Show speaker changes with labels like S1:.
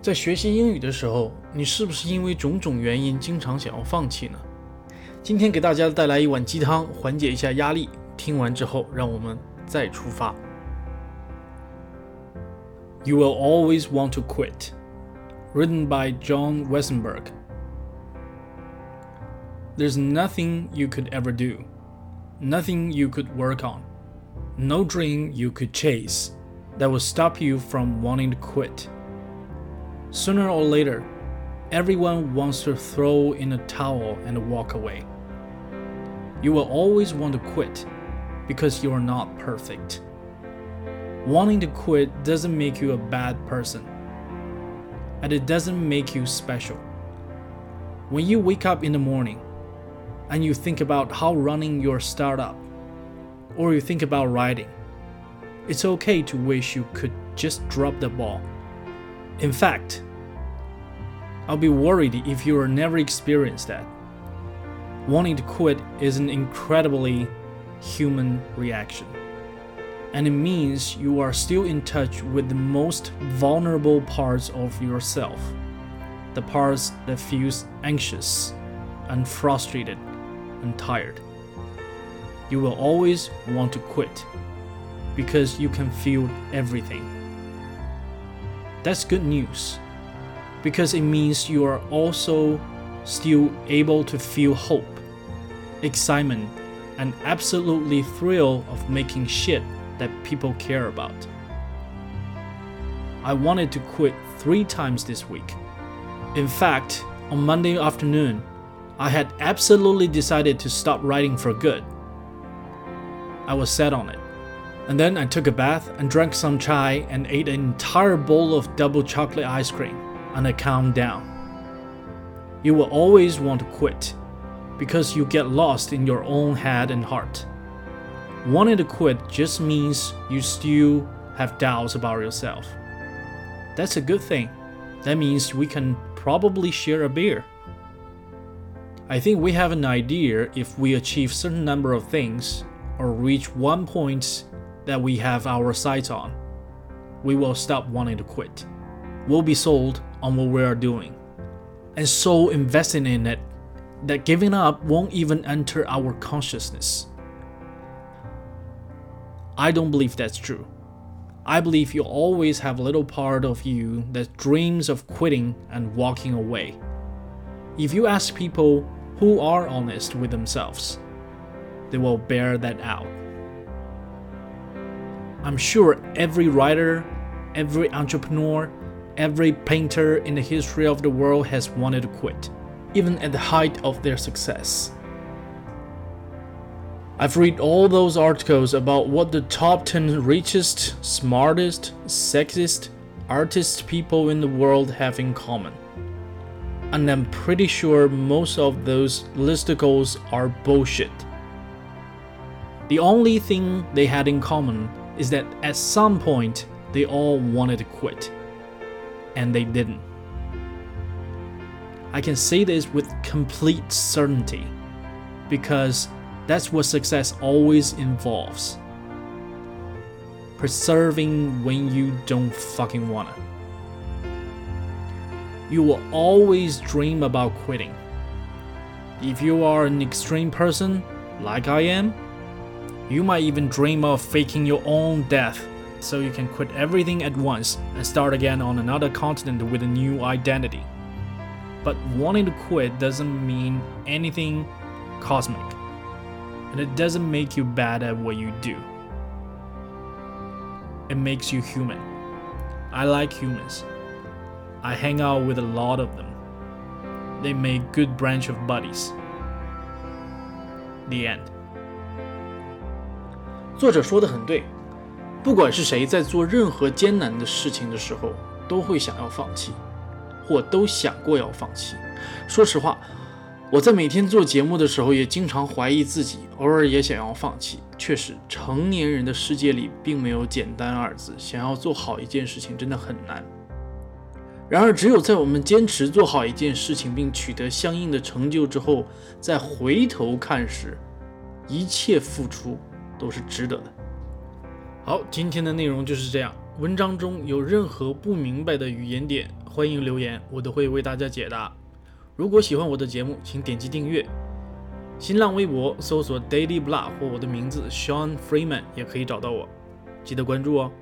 S1: 在学习英语的时候，你是不是因为种种原因经常想要放弃呢？今天给大家带来一碗鸡汤，缓解一下压力。听完之后，让我们再出发。You will always want to quit. Written by Jon Westenberg. There's nothing you could ever do, nothing you could work on, no dream you could chase that would stop you from wanting to quit. Sooner or later, everyone wants to throw in a towel and walk away. You will always want to quit because you are not perfect. Wanting to quit doesn't make you a bad person, and it doesn't make you special. When you wake up in the morning and you think about how running your startup, or you think about writing, it's okay to wish you could just drop the ball in fact, I'll be worried if you are never experienced that. Wanting to quit is an incredibly human reaction. And it means you are still in touch with the most vulnerable parts of yourself. The parts that feels anxious and frustrated and tired. You will always want to quit because you can feel everything. That's good news because it means you are also still able to feel hope, excitement, and absolutely thrill of making shit that people care about. I wanted to quit three times this week. In fact, on Monday afternoon, I had absolutely decided to stop writing for good. I was set on it. And then I took a bath and drank some chai and ate an entire bowl of double chocolate ice cream, and I calmed down. You will always want to quit because you get lost in your own head and heart. Wanting to quit just means you still have doubts about yourself. That's a good thing. That means we can probably share a beer. I think we have an idea if we achieve certain number of things or reach one point that we have our sights on, we will stop wanting to quit. We'll be sold on what we are doing, and so investing in it that giving up won't even enter our consciousness. I don't believe that's true. I believe you always have a little part of you that dreams of quitting and walking away. If you ask people who are honest with themselves, they will bear that out. I'm sure every writer, every entrepreneur, every painter in the history of the world has wanted to quit, even at the height of their success. I've read all those articles about what the top 10 richest, smartest, sexiest, artist people in the world have in common. And I'm pretty sure most of those listicles are bullshit. The only thing they had in common is that at some point they all wanted to quit. And they didn't. I can say this with complete certainty because that's what success always involves. Preserving when you don't fucking wanna. You will always dream about quitting. If you are an extreme person, like I am, you might even dream of faking your own death so you can quit everything at once and start again on another continent with a new identity. But wanting to quit doesn't mean anything cosmic, and it doesn't make you bad at what you do. It makes you human. I like humans. I hang out with a lot of them. They make good branch of buddies. The end. 作者说的很对，不管是谁在做任何艰难的事情的时候，都会想要放弃，或都想过要放弃。说实话，我在每天做节目的时候，也经常怀疑自己，偶尔也想要放弃。确实，成年人的世界里并没有简单二字，想要做好一件事情真的很难。然而，只有在我们坚持做好一件事情，并取得相应的成就之后，再回头看时，一切付出。都是值得的。好，今天的内容就是这样。文章中有任何不明白的语言点欢迎留言，我都会为大家解答。如果喜欢我的节目，请点击订阅。新浪微博搜索 Daily Blah 或我的名字 Sean Freeman 也可以找到我，记得关注哦。